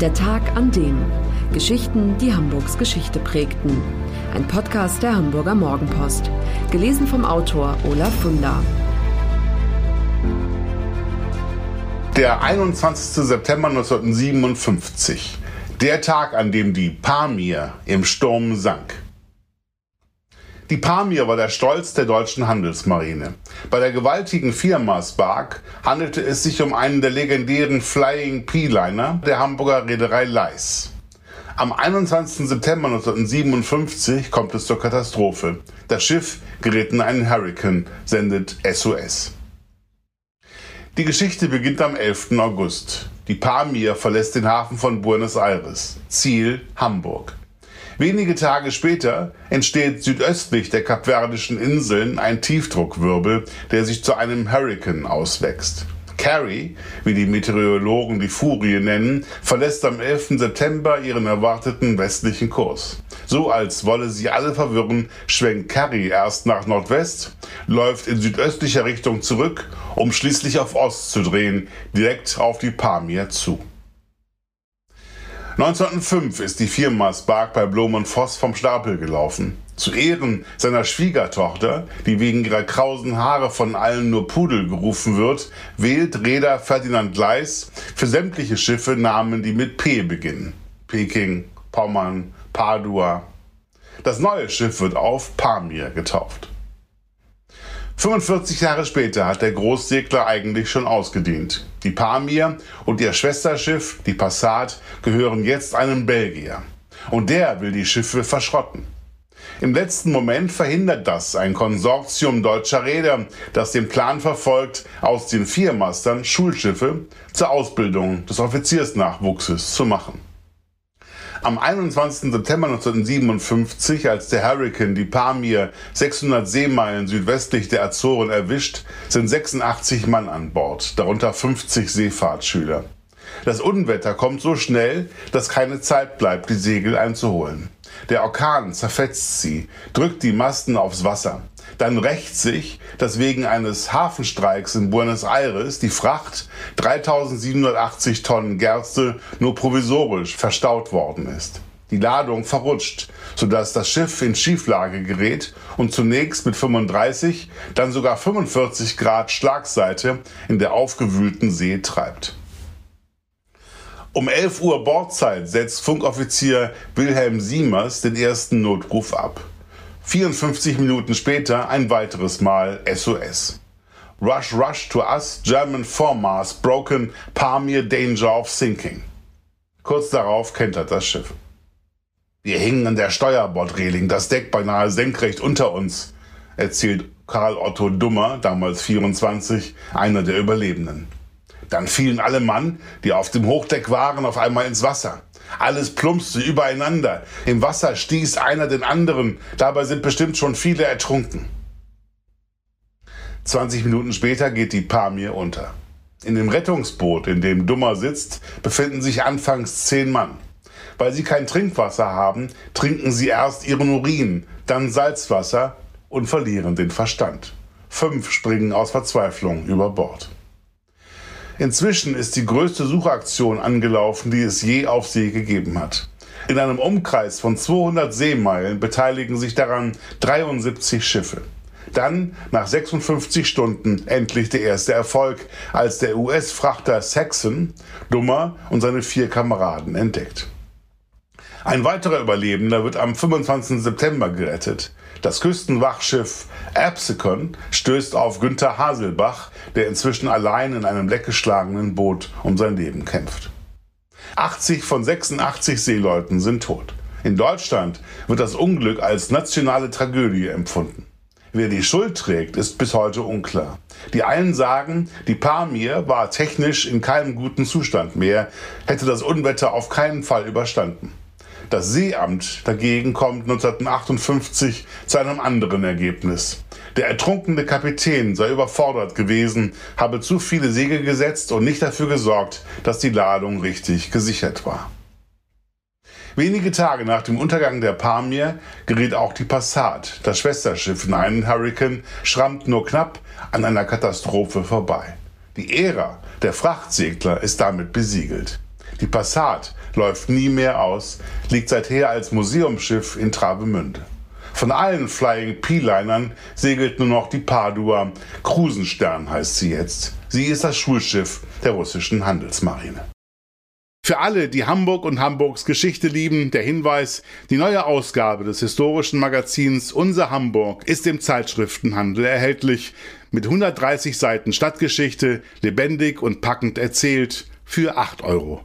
Der Tag an dem. Geschichten, die Hamburgs Geschichte prägten. Ein Podcast der Hamburger Morgenpost. Gelesen vom Autor Olaf Funder. Der 21. September 1957. Der Tag, an dem die Pamir im Sturm sank. Die Pamir war der Stolz der deutschen Handelsmarine. Bei der gewaltigen Viermaßbark handelte es sich um einen der legendären Flying P-Liner der Hamburger Reederei Leis. Am 21. September 1957 kommt es zur Katastrophe. Das Schiff gerät in einen Hurricane, sendet SOS. Die Geschichte beginnt am 11. August. Die Pamir verlässt den Hafen von Buenos Aires. Ziel Hamburg. Wenige Tage später entsteht südöstlich der Kapverdischen Inseln ein Tiefdruckwirbel, der sich zu einem Hurrikan auswächst. Carrie, wie die Meteorologen die Furie nennen, verlässt am 11. September ihren erwarteten westlichen Kurs. So als wolle sie alle verwirren, schwenkt Carrie erst nach Nordwest, läuft in südöstlicher Richtung zurück, um schließlich auf Ost zu drehen, direkt auf die Pamir zu. 1905 ist die Firma Spark bei Blom und Voss vom Stapel gelaufen. Zu Ehren seiner Schwiegertochter, die wegen ihrer krausen Haare von allen nur Pudel gerufen wird, wählt Reeder Ferdinand Gleis für sämtliche Schiffe Namen, die mit P beginnen. Peking, Pommern, Padua. Das neue Schiff wird auf Pamir getauft. 45 Jahre später hat der Großsegler eigentlich schon ausgedient. Die Pamir und ihr Schwesterschiff, die Passat, gehören jetzt einem Belgier. Und der will die Schiffe verschrotten. Im letzten Moment verhindert das ein Konsortium deutscher Räder, das den Plan verfolgt, aus den Viermastern Schulschiffe zur Ausbildung des Offiziersnachwuchses zu machen. Am 21. September 1957, als der Hurricane die Pamir 600 Seemeilen südwestlich der Azoren erwischt, sind 86 Mann an Bord, darunter 50 Seefahrtsschüler. Das Unwetter kommt so schnell, dass keine Zeit bleibt, die Segel einzuholen. Der Orkan zerfetzt sie, drückt die Masten aufs Wasser. Dann rächt sich, dass wegen eines Hafenstreiks in Buenos Aires die Fracht 3780 Tonnen Gerste nur provisorisch verstaut worden ist. Die Ladung verrutscht, sodass das Schiff in Schieflage gerät und zunächst mit 35, dann sogar 45 Grad Schlagseite in der aufgewühlten See treibt. Um 11 Uhr Bordzeit setzt Funkoffizier Wilhelm Siemers den ersten Notruf ab. 54 Minuten später ein weiteres Mal SOS. Rush, rush to us, German foremast broken, Pamir danger of sinking. Kurz darauf kentert das Schiff. Wir hingen an der Steuerbordreling, das Deck beinahe senkrecht unter uns, erzählt Karl Otto Dummer, damals 24, einer der Überlebenden. Dann fielen alle Mann, die auf dem Hochdeck waren, auf einmal ins Wasser. Alles plumpste übereinander. Im Wasser stieß einer den anderen. Dabei sind bestimmt schon viele ertrunken. 20 Minuten später geht die Pamir unter. In dem Rettungsboot, in dem Dummer sitzt, befinden sich anfangs zehn Mann. Weil sie kein Trinkwasser haben, trinken sie erst ihren Urin, dann Salzwasser und verlieren den Verstand. Fünf springen aus Verzweiflung über Bord. Inzwischen ist die größte Suchaktion angelaufen, die es je auf See gegeben hat. In einem Umkreis von 200 Seemeilen beteiligen sich daran 73 Schiffe. Dann, nach 56 Stunden, endlich der erste Erfolg, als der US-Frachter Saxon Dummer und seine vier Kameraden entdeckt. Ein weiterer Überlebender wird am 25. September gerettet. Das Küstenwachschiff Absecon stößt auf Günther Haselbach, der inzwischen allein in einem leckgeschlagenen Boot um sein Leben kämpft. 80 von 86 Seeleuten sind tot. In Deutschland wird das Unglück als nationale Tragödie empfunden. Wer die Schuld trägt, ist bis heute unklar. Die einen sagen, die Pamir war technisch in keinem guten Zustand mehr, hätte das Unwetter auf keinen Fall überstanden. Das Seeamt dagegen kommt 1958 zu einem anderen Ergebnis. Der ertrunkene Kapitän sei überfordert gewesen, habe zu viele Segel gesetzt und nicht dafür gesorgt, dass die Ladung richtig gesichert war. Wenige Tage nach dem Untergang der Pamir gerät auch die Passat, das Schwesterschiff, in einen Hurrikan, schrammt nur knapp an einer Katastrophe vorbei. Die Ära der Frachtsegler ist damit besiegelt. Die Passat läuft nie mehr aus, liegt seither als Museumsschiff in Travemünde. Von allen Flying P-Linern segelt nur noch die Padua. Krusenstern heißt sie jetzt. Sie ist das Schulschiff der russischen Handelsmarine. Für alle, die Hamburg und Hamburgs Geschichte lieben, der Hinweis, die neue Ausgabe des historischen Magazins Unser Hamburg ist im Zeitschriftenhandel erhältlich, mit 130 Seiten Stadtgeschichte, lebendig und packend erzählt, für 8,95 Euro.